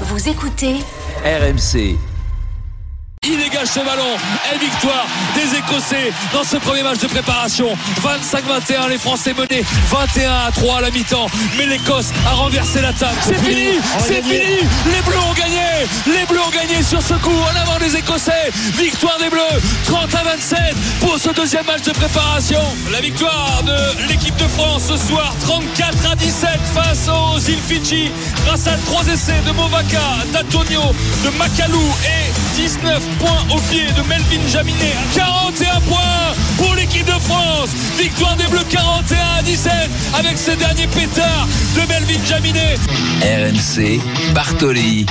Vous écoutez RMC. Il dégage ce ballon et victoire des Écossais dans ce premier match de préparation. 25-21, les Français menés 21 à 3 à la mi-temps. Mais l'Écosse a renversé l'attaque. C'est fini, c'est fini. Les Bleus ont gagné. Les Bleus ont gagné sur ce coup en avant des Écossais. Victoire des Bleus, 30 à 27 pour ce deuxième match de préparation. La victoire de l'équipe de France ce soir, 34 à 17 face aux îles Fidji, grâce à trois essais de Movaka, d'Antonio, de Makalou et 19 points au pied de Melvin Jaminet. 41 points pour l'équipe de France. Victoire des Bleus 41 à 17 avec ce dernier pétard de Melvin Jaminet. RMC. Bartoli.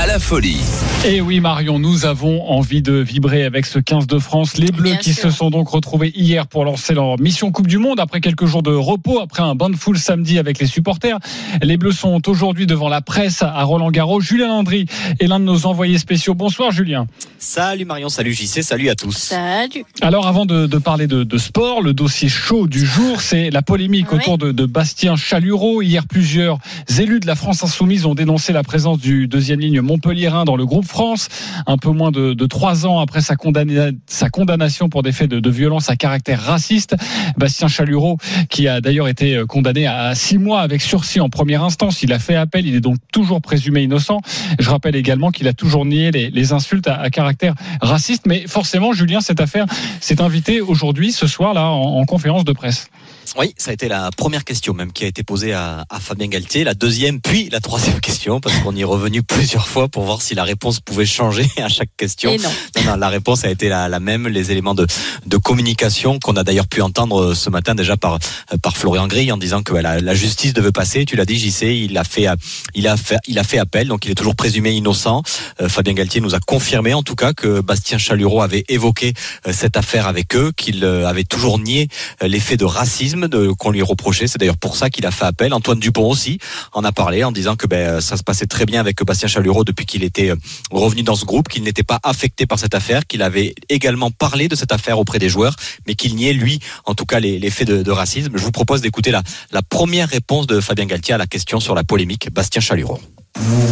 À la folie. Et oui Marion, nous avons envie de vibrer avec ce 15 de France. Les Bleus Bien qui sûr. se sont donc retrouvés hier pour lancer leur mission Coupe du Monde après quelques jours de repos, après un bain de foule samedi avec les supporters. Les Bleus sont aujourd'hui devant la presse à Roland Garros. Julien Landry est l'un de nos envoyés spéciaux. Bonsoir Julien. Salut Marion, salut JC, salut à tous. Salut. Alors avant de, de parler de, de sport, le dossier chaud du jour, c'est la polémique Oui. autour de, de Bastien Chalureau. Hier, plusieurs élus de la France insoumise ont dénoncé la présence du deuxième ligne montpelliérain dans le groupe France, un peu moins de, trois ans après sa, condamna- sa condamnation pour des faits de, violence à caractère raciste. Bastien Chalureau, qui a d'ailleurs été condamné à six mois avec sursis en première instance, il a fait appel, il est donc toujours présumé innocent. Je rappelle également qu'il a toujours nié les, insultes à, caractère raciste, mais forcément, Julien, cette affaire s'est invitée aujourd'hui, ce soir, là, en, en conférence de presse. Oui, ça a été la première question même qui a été posée à, à Fabien Galtier, la deuxième puis la troisième question, parce qu'on y est revenu plusieurs fois pour voir si la réponse pouvait changer à chaque question. Non. Non, non, la réponse a été la, la même, les éléments de, de communication qu'on a d'ailleurs pu entendre ce matin déjà par, par Florian Grille en disant que la, la justice devait passer. Tu l'as dit, JC, il a fait, il a fait, il a fait appel, donc il est toujours présumé innocent. Euh, Fabien Galtier nous a confirmé en tout cas que Bastien Chalureau avait évoqué euh, cette affaire avec eux, qu'il euh, avait toujours nié euh, faits de racisme qu'on lui reprochait. C'est d'ailleurs pour ça qu'il a fait appel. Antoine Dupont aussi en a parlé en disant que ben, ça se passait très bien avec Bastien Chalureau depuis qu'il était euh, revenu dans ce groupe, qu'il n'était pas affecté par cette affaire, qu'il avait également parlé de cette affaire auprès des joueurs, mais qu'il niait lui, en tout cas, les, faits de, de racisme. Je vous propose d'écouter la, la première réponse de Fabien Galtier à la question sur la polémique Bastien Chalureau. Nous,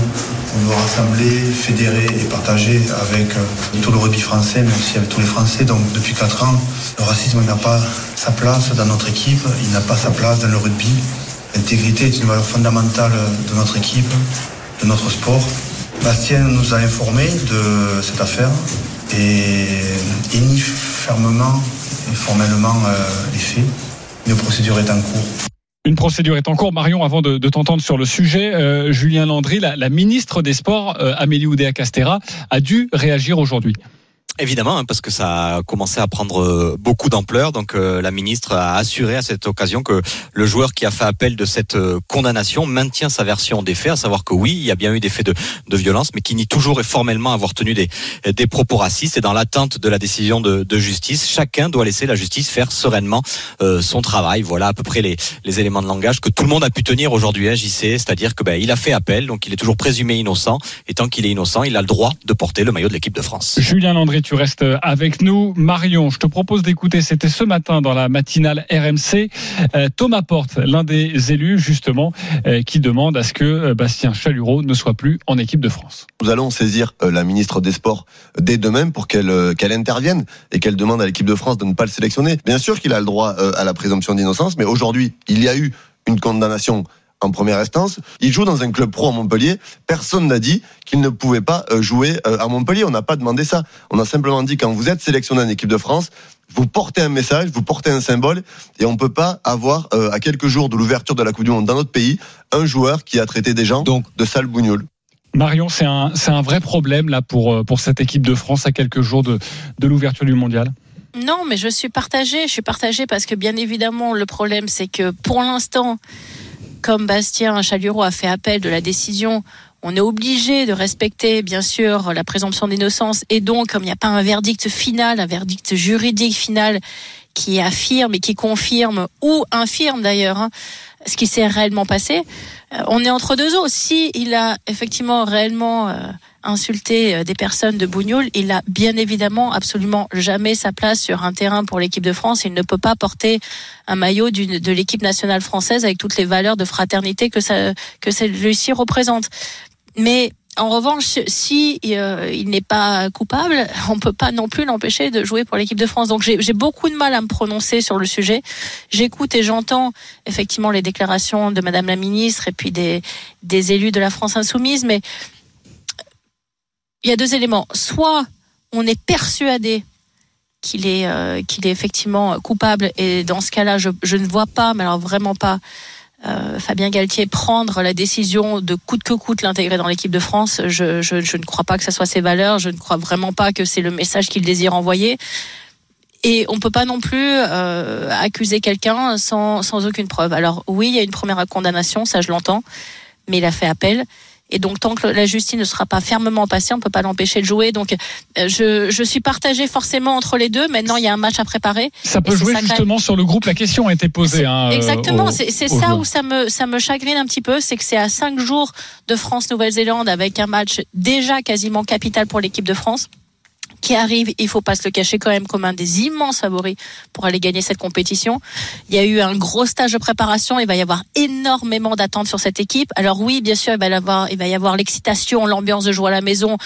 on doit rassembler, fédérer et partager avec euh, tout le rugby français, mais aussi avec tous les Français. Donc depuis 4 ans, le racisme n'a pas sa place dans notre équipe, il n'a pas sa place dans le rugby. L'intégrité est une valeur fondamentale de notre équipe, de notre sport. Bastien nous a informés de cette affaire et il nie fermement et formellement euh, les faits. Une procédure est en cours. Une procédure est en cours. Marion, avant de, t'entendre sur le sujet, euh, Julien Landry, la, la ministre des Sports, euh, Amélie Oudéa-Castera, a dû réagir aujourd'hui. Évidemment, hein, parce que ça a commencé à prendre euh, beaucoup d'ampleur. Donc euh, la ministre a assuré à cette occasion que le joueur qui a fait appel de cette euh, condamnation maintient sa version des faits, à savoir que oui, il y a bien eu des faits de, de violence, mais qui nie toujours et formellement avoir tenu des, des propos racistes. Et dans l'attente de la décision de, de justice, chacun doit laisser la justice faire sereinement euh, son travail. Voilà à peu près les, les éléments de langage que tout le monde a pu tenir aujourd'hui, hein, JC. C'est-à-dire que ben, il a fait appel, donc il est toujours présumé innocent. Et tant qu'il est innocent, il a le droit de porter le maillot de l'équipe de France. Julien Landry, tu restes avec nous. Marion, je te propose d'écouter, c'était ce matin dans la matinale RMC, euh, Thomas Porte, l'un des élus justement, euh, qui demande à ce que euh, Bastien Chalureau ne soit plus en équipe de France. Nous allons saisir la ministre des Sports dès demain pour qu'elle qu'elle intervienne et qu'elle demande à l'équipe de France de ne pas le sélectionner. Bien sûr qu'il a le droit à la présomption d'innocence, mais aujourd'hui, il y a eu une condamnation en première instance. Il joue dans un club pro à Montpellier. Personne n'a dit qu'il ne pouvait pas euh, jouer euh, à Montpellier. On n'a pas demandé ça. On a simplement dit quand vous êtes sélectionné en équipe de France, vous portez un message, vous portez un symbole, et on peut pas avoir euh, à quelques jours de l'ouverture de la Coupe du Monde dans notre pays un joueur qui a traité des gens Donc, de sales bougnoules. Marion, c'est un, c'est un vrai problème là pour, pour cette équipe de France à quelques jours de, de l'ouverture du mondial. Non, mais je suis partagée. Je suis partagée parce que bien évidemment, le problème, c'est que pour l'instant, comme Bastien Chalureau a fait appel de la décision, on est obligé de respecter, bien sûr, la présomption d'innocence. Et donc, comme il n'y a pas un verdict final, un verdict juridique final qui affirme et qui confirme, ou infirme d'ailleurs, hein, ce qui s'est réellement passé, euh, on est entre deux eaux. Si il a effectivement réellement euh, insulté euh, des personnes de Bougnoul, il a bien évidemment absolument jamais sa place sur un terrain pour l'équipe de France. Il ne peut pas porter un maillot de l'équipe nationale française avec toutes les valeurs de fraternité que ça, que celui-ci représente. Mais en revanche, si euh, il n'est pas coupable, on peut pas non plus l'empêcher de jouer pour l'équipe de France. Donc j'ai beaucoup de mal à me prononcer sur le sujet. J'écoute et j'entends effectivement les déclarations de Madame la ministre et puis des des élus de la France insoumise, mais il y a deux éléments. Soit on est persuadé qu'il est euh, qu'il est effectivement coupable et dans ce cas-là, je je ne vois pas, mais alors vraiment pas. Euh, Fabien Galtier prendre la décision de coûte que coûte l'intégrer dans l'équipe de France, je, je, je ne crois pas que ça soit ses valeurs, je ne crois vraiment pas que c'est le message qu'il désire envoyer. Et on peut pas non plus euh, accuser quelqu'un sans, sans aucune preuve. Alors oui, il y a une première condamnation, ça je l'entends, mais il a fait appel. Et donc tant que la justice ne sera pas fermement passée, on peut pas l'empêcher de jouer. Donc euh, je, je suis partagée forcément entre les deux. Maintenant, il y a un match à préparer. Ça peut jouer justement sur le groupe. La question a été posée. Hein, Exactement, c'est ça joueurs. où ça me ça me chagrine un petit peu, c'est que c'est à cinq jours de France-Nouvelle-Zélande avec un match déjà quasiment capital pour l'équipe de France qui arrive, il faut pas se le cacher quand même comme un des immenses favoris pour aller gagner cette compétition. Il y a eu un gros stage de préparation, il va y avoir énormément d'attentes sur cette équipe. Alors oui, bien sûr, il va y avoir il va y avoir l'excitation, l'ambiance de jouer à la maison,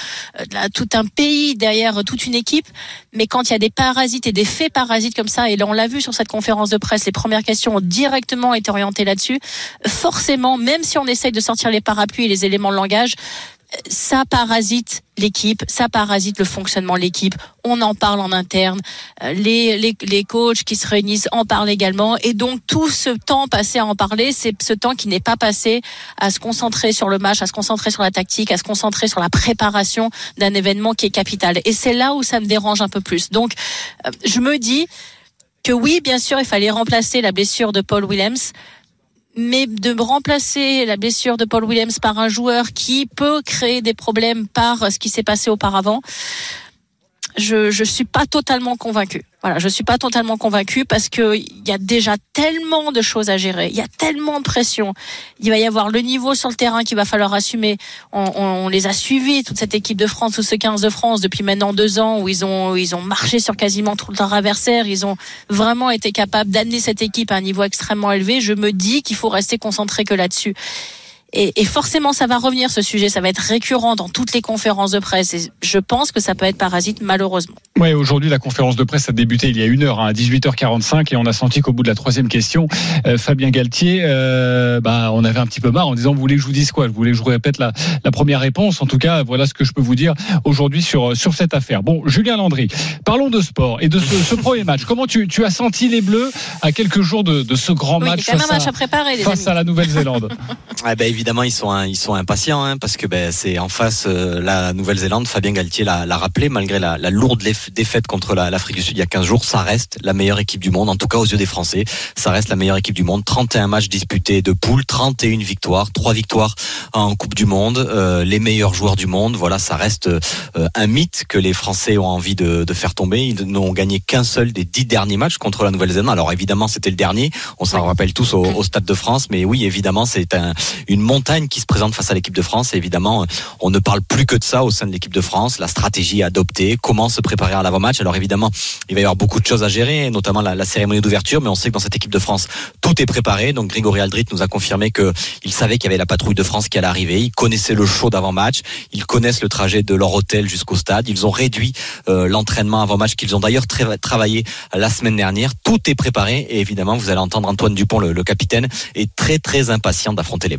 euh, là, tout un pays derrière euh, toute une équipe, mais quand il y a des parasites et des faits parasites comme ça, et là on l'a vu sur cette conférence de presse, les premières questions ont directement été orientées là-dessus. Forcément, même si on essaye de sortir les parapluies et les éléments de langage, ça parasite l'équipe, ça parasite le fonctionnement de l'équipe. On en parle en interne, euh, les, les, les coachs qui se réunissent en parlent également, et donc tout ce temps passé à en parler, c'est ce temps qui n'est pas passé à se concentrer sur le match, à se concentrer sur la tactique, à se concentrer sur la préparation d'un événement qui est capital. Et c'est là où ça me dérange un peu plus. Donc, euh, je me dis que oui, bien sûr, il fallait remplacer la blessure de Paul Williams. Mais de remplacer la blessure de Paul Williams par un joueur qui peut créer des problèmes par ce qui s'est passé auparavant, je je suis pas totalement convaincu. Voilà, je suis pas totalement convaincu parce que il y a déjà tellement de choses à gérer, il y a tellement de pression. Il va y avoir le niveau sur le terrain qu'il va falloir assumer. On, on, on les a suivis toute cette équipe de France, tout ce 15 de France depuis maintenant deux ans où ils ont ils ont marché sur quasiment tout leur adversaire. Ils ont vraiment été capables d'amener cette équipe à un niveau extrêmement élevé. Je me dis qu'il faut rester concentré que là-dessus. Et, et, forcément, ça va revenir ce sujet, ça va être récurrent dans toutes les conférences de presse. Et je pense que ça peut être parasite, malheureusement. Ouais, aujourd'hui, la conférence de presse a débuté il y a une heure, hein, à 18h45, et on a senti qu'au bout de la troisième question, euh, Fabien Galtier, euh, bah, on avait un petit peu marre en disant, vous voulez que je vous dise quoi? Vous voulez que je vous répète la, la première réponse? En tout cas, voilà ce que je peux vous dire aujourd'hui sur, sur cette affaire. Bon, Julien Landry, parlons de sport et de ce, ce premier match. Comment tu, tu as senti les Bleus à quelques jours de, de ce grand oui, match face, un match à, à préparer, les face à la Nouvelle-Zélande? Ah ben évidemment ils sont ils sont impatients hein, parce que ben c'est en face euh, la Nouvelle-Zélande. Fabien Galtier l'a rappelé malgré la, la lourde défaite contre la- l'Afrique du Sud il y a 15 jours, ça reste la meilleure équipe du monde en tout cas aux yeux des Français. Ça reste la meilleure équipe du monde. 31 matchs disputés de poule, 31 victoires, 3 victoires en Coupe du Monde, euh, les meilleurs joueurs du monde. Voilà, ça reste euh, un mythe que les Français ont envie de, de faire tomber. Ils n'ont gagné qu'un seul des 10 derniers matchs contre la Nouvelle-Zélande. Alors évidemment c'était le dernier. On s'en rappelle tous au, au Stade de France, mais oui évidemment c'est un, une montagne qui se présente face à l'équipe de France. Évidemment, on ne parle plus que de ça au sein de l'équipe de France. La stratégie adoptée, comment se préparer à l'avant-match? Alors évidemment, il va y avoir beaucoup de choses à gérer, notamment la, cérémonie d'ouverture. Mais on sait que dans cette équipe de France, tout est préparé. Donc Grégory Aldrit nous a confirmé que il savait qu'il y avait la patrouille de France qui allait arriver. Ils connaissaient le show d'avant-match. Ils connaissent le trajet de leur hôtel jusqu'au stade. Ils ont réduit euh, l'entraînement avant-match qu'ils ont d'ailleurs tra- travaillé la semaine dernière. Tout est préparé. Et évidemment, vous allez entendre Antoine Dupont, le capitaine, est très très impatient d'affronter les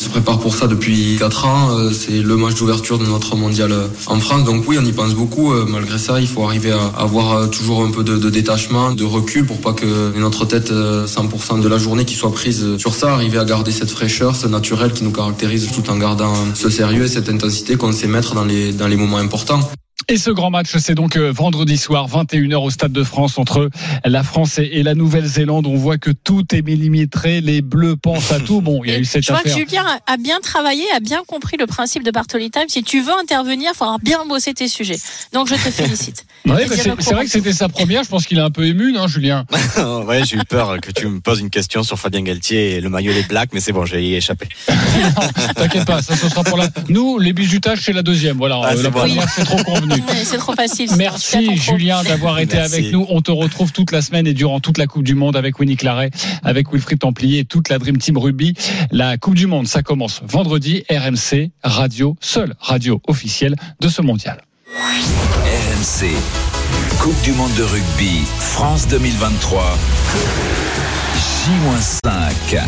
On se prépare pour ça depuis 4 ans. euh, C'est le match d'ouverture de notre mondial euh, en France. Donc oui, on y pense beaucoup. Euh, Malgré ça, il faut arriver à avoir toujours un peu de, détachement, de recul pour pas que notre tête euh, 100% de la journée qui soit prise sur ça. Arriver à garder cette fraîcheur, ce naturel qui nous caractérise tout en gardant ce sérieux et cette intensité qu'on sait mettre dans les moments importants. Et ce grand match, c'est donc euh, vendredi soir, 21h au Stade de France entre la France et la Nouvelle-Zélande. On voit que tout est millimétré, les Bleus pensent à tout. Bon, il y a eu cette je vois affaire. que Julien a- a bien travaillé, a bien compris le principe de Bartoli Time. Si tu veux intervenir, il faudra bien bosser tes sujets. Donc je te félicite. Ouais, bah, c'est vrai que c'était sa première. Je pense qu'il est un peu ému, non, Julien? Ouais, j'ai eu peur que tu me poses une question sur Fabien Galtier et le maillot les Blacks, mais c'est bon, j'ai y échappé. T'inquiète pas, ça ce sera pour la. Nous, les bijutages, c'est la deuxième. Voilà, Ah, euh, c'est bon. trop convenu. C'est trop facile. Merci. Julien d'avoir été Merci. avec nous. On te retrouve toute la semaine et durant toute la Coupe du Monde avec Winnie Claret, avec Wilfried Templier et toute la Dream Team Rugby. La Coupe du Monde, ça commence vendredi. RMC, radio, seule radio officielle de ce mondial. Coupe du monde de rugby. France 2023. J-5.